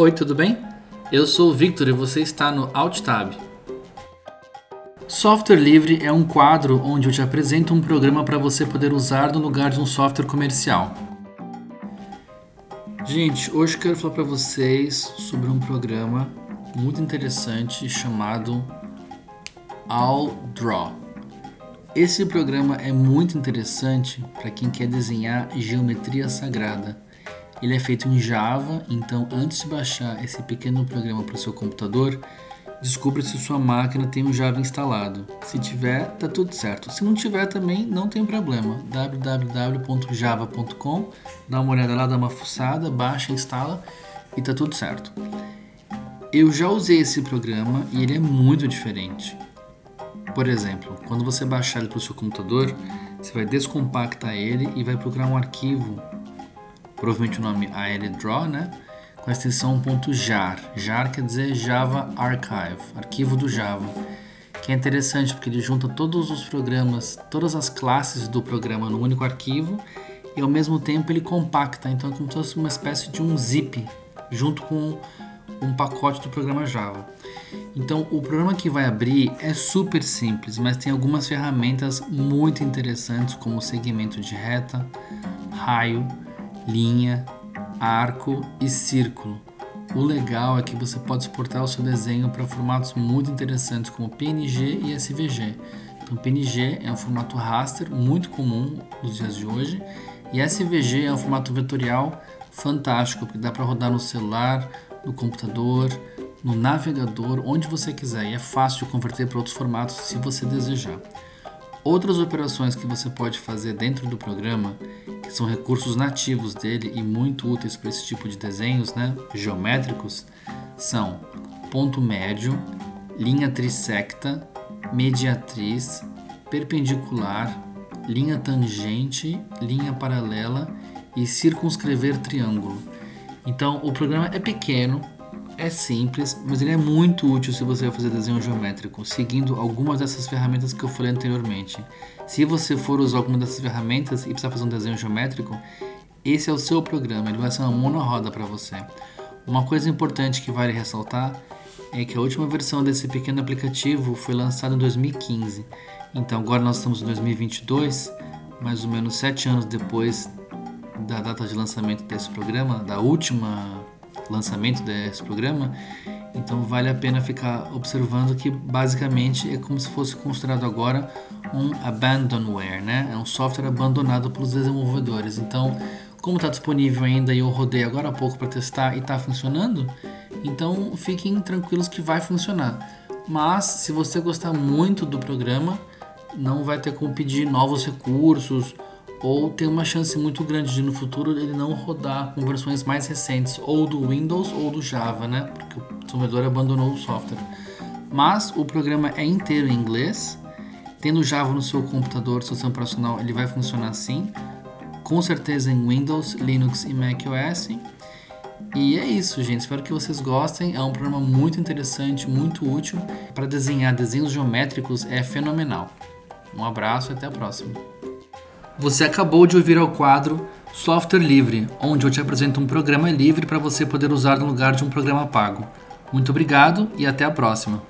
Oi, tudo bem? Eu sou o Victor e você está no AltTab. Software Livre é um quadro onde eu te apresento um programa para você poder usar no lugar de um software comercial. Gente, hoje eu quero falar para vocês sobre um programa muito interessante chamado AllDraw. Esse programa é muito interessante para quem quer desenhar geometria sagrada. Ele é feito em Java, então antes de baixar esse pequeno programa para o seu computador, descubra se sua máquina tem um Java instalado. Se tiver, tá tudo certo. Se não tiver também, não tem problema. www.java.com, dá uma olhada lá, dá uma fuçada, baixa, instala e tá tudo certo. Eu já usei esse programa e ele é muito diferente. Por exemplo, quando você baixar ele para o seu computador, você vai descompactar ele e vai procurar um arquivo, provavelmente o nome ALDraw, né? Com a extensão .jar. jar quer dizer Java Archive, arquivo do Java. Que é interessante porque ele junta todos os programas, todas as classes do programa no único arquivo e ao mesmo tempo ele compacta, então é como se fosse uma espécie de um zip junto com um pacote do programa Java. Então, o programa que vai abrir é super simples, mas tem algumas ferramentas muito interessantes, como segmento de reta, raio, linha, arco e círculo. O legal é que você pode exportar o seu desenho para formatos muito interessantes como PNG e SVG. Então, PNG é um formato raster muito comum nos dias de hoje e SVG é um formato vetorial fantástico, porque dá para rodar no celular, no computador, no navegador, onde você quiser, e é fácil converter para outros formatos se você desejar. Outras operações que você pode fazer dentro do programa, que são recursos nativos dele e muito úteis para esse tipo de desenhos, né, geométricos, são ponto médio, linha trisecta, mediatriz, perpendicular, linha tangente, linha paralela e circunscrever triângulo. Então, o programa é pequeno, é simples, mas ele é muito útil se você vai fazer desenho geométrico, seguindo algumas dessas ferramentas que eu falei anteriormente. Se você for usar alguma dessas ferramentas e precisar fazer um desenho geométrico, esse é o seu programa, ele vai ser uma mão na roda para você. Uma coisa importante que vale ressaltar é que a última versão desse pequeno aplicativo foi lançada em 2015. Então agora nós estamos em 2022, mais ou menos sete anos depois da data de lançamento desse programa, da última lançamento desse programa, então vale a pena ficar observando que basicamente é como se fosse considerado agora um abandonware, né? É um software abandonado pelos desenvolvedores. Então, como está disponível ainda e eu rodei agora há pouco para testar e está funcionando, então fiquem tranquilos que vai funcionar. Mas se você gostar muito do programa, não vai ter como pedir novos recursos ou tem uma chance muito grande de no futuro ele não rodar com versões mais recentes, ou do Windows ou do Java, né? Porque o desenvolvedor abandonou o software. Mas o programa é inteiro em inglês. Tendo Java no seu computador, seu sistema operacional, ele vai funcionar assim. Com certeza em Windows, Linux e macOS. E é isso, gente. Espero que vocês gostem. É um programa muito interessante, muito útil. Para desenhar desenhos geométricos é fenomenal. Um abraço e até a próxima. Você acabou de ouvir ao quadro Software Livre, onde eu te apresento um programa livre para você poder usar no lugar de um programa pago. Muito obrigado e até a próxima.